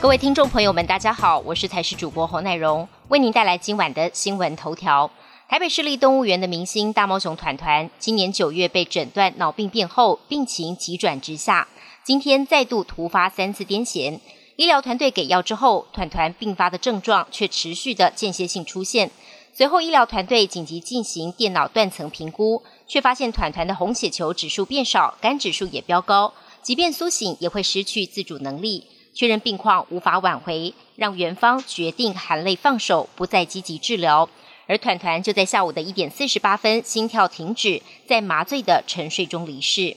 各位听众朋友们，大家好，我是台视主播侯乃荣，为您带来今晚的新闻头条。台北市立动物园的明星大猫熊团团，今年九月被诊断脑病变后，病情急转直下，今天再度突发三次癫痫。医疗团队给药之后，团团并发的症状却持续的间歇性出现。随后医疗团队紧急进行电脑断层评估，却发现团团的红血球指数变少，肝指数也飙高，即便苏醒也会失去自主能力。确认病况无法挽回，让园方决定含泪放手，不再积极治疗。而团团就在下午的一点四十八分，心跳停止，在麻醉的沉睡中离世。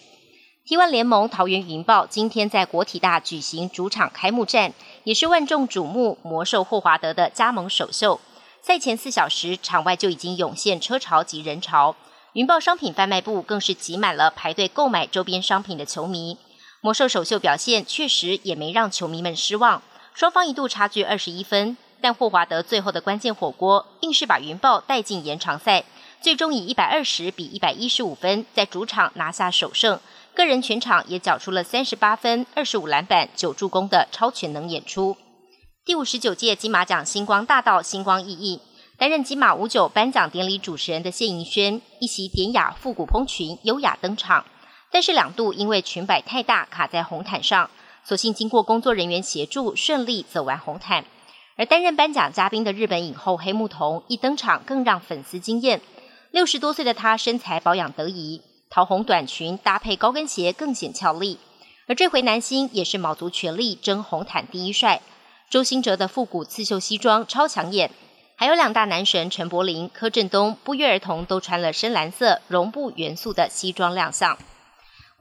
T1 联盟桃园云豹今天在国体大举行主场开幕战，也是万众瞩目魔兽霍华德的加盟首秀。赛前四小时，场外就已经涌现车潮及人潮，云豹商品贩卖部更是挤满了排队购买周边商品的球迷。魔兽首秀表现确实也没让球迷们失望，双方一度差距二十一分，但霍华德最后的关键火锅硬是把云豹带进延长赛，最终以一百二十比一百一十五分在主场拿下首胜，个人全场也缴出了三十八分、二十五篮板、九助攻的超全能演出。第五十九届金马奖星光大道星光熠熠，担任金马五九颁奖典礼主持人的谢盈萱一袭典雅复古蓬裙优雅登场。但是两度因为裙摆太大卡在红毯上，所幸经过工作人员协助顺利走完红毯。而担任颁奖嘉宾的日本影后黑木瞳一登场更让粉丝惊艳。六十多岁的她身材保养得宜，桃红短裙搭配高跟鞋更显俏丽。而这回男星也是卯足全力争红毯第一帅。周兴哲的复古刺绣西装超抢眼，还有两大男神陈柏霖、柯震东不约而同都穿了深蓝色绒布元素的西装亮相。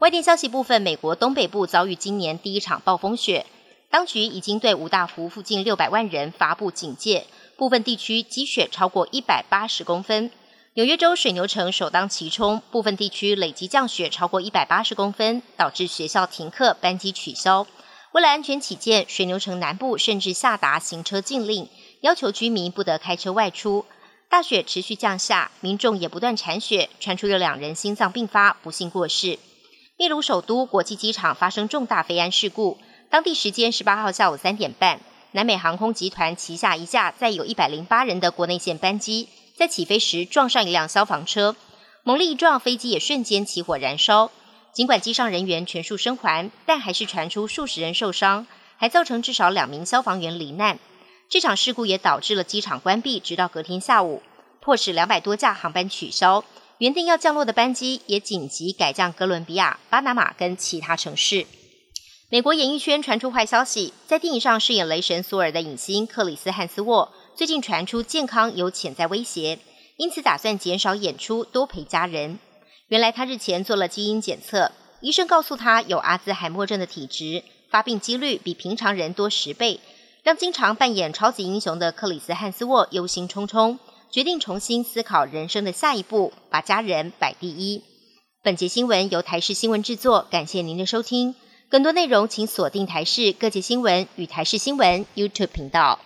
外电消息部分，美国东北部遭遇今年第一场暴风雪，当局已经对五大湖附近六百万人发布警戒，部分地区积雪超过一百八十公分。纽约州水牛城首当其冲，部分地区累积降雪超过一百八十公分，导致学校停课、班机取消。为了安全起见，水牛城南部甚至下达行车禁令，要求居民不得开车外出。大雪持续降下，民众也不断铲雪，传出有两人心脏病发，不幸过世。秘鲁首都国际机场发生重大飞安事故。当地时间十八号下午三点半，南美航空集团旗下一架载有一百零八人的国内线班机，在起飞时撞上一辆消防车，猛力一撞，飞机也瞬间起火燃烧。尽管机上人员全数生还，但还是传出数十人受伤，还造成至少两名消防员罹难。这场事故也导致了机场关闭，直到隔天下午，迫使两百多架航班取消。原定要降落的班机也紧急改降哥伦比亚、巴拿马跟其他城市。美国演艺圈传出坏消息，在电影上饰演雷神索尔的影星克里斯汉斯沃最近传出健康有潜在威胁，因此打算减少演出，多陪家人。原来他日前做了基因检测，医生告诉他有阿兹海默症的体质，发病几率比平常人多十倍，让经常扮演超级英雄的克里斯汉斯沃忧心忡忡。决定重新思考人生的下一步，把家人摆第一。本节新闻由台视新闻制作，感谢您的收听。更多内容请锁定台视各界新闻与台视新闻 YouTube 频道。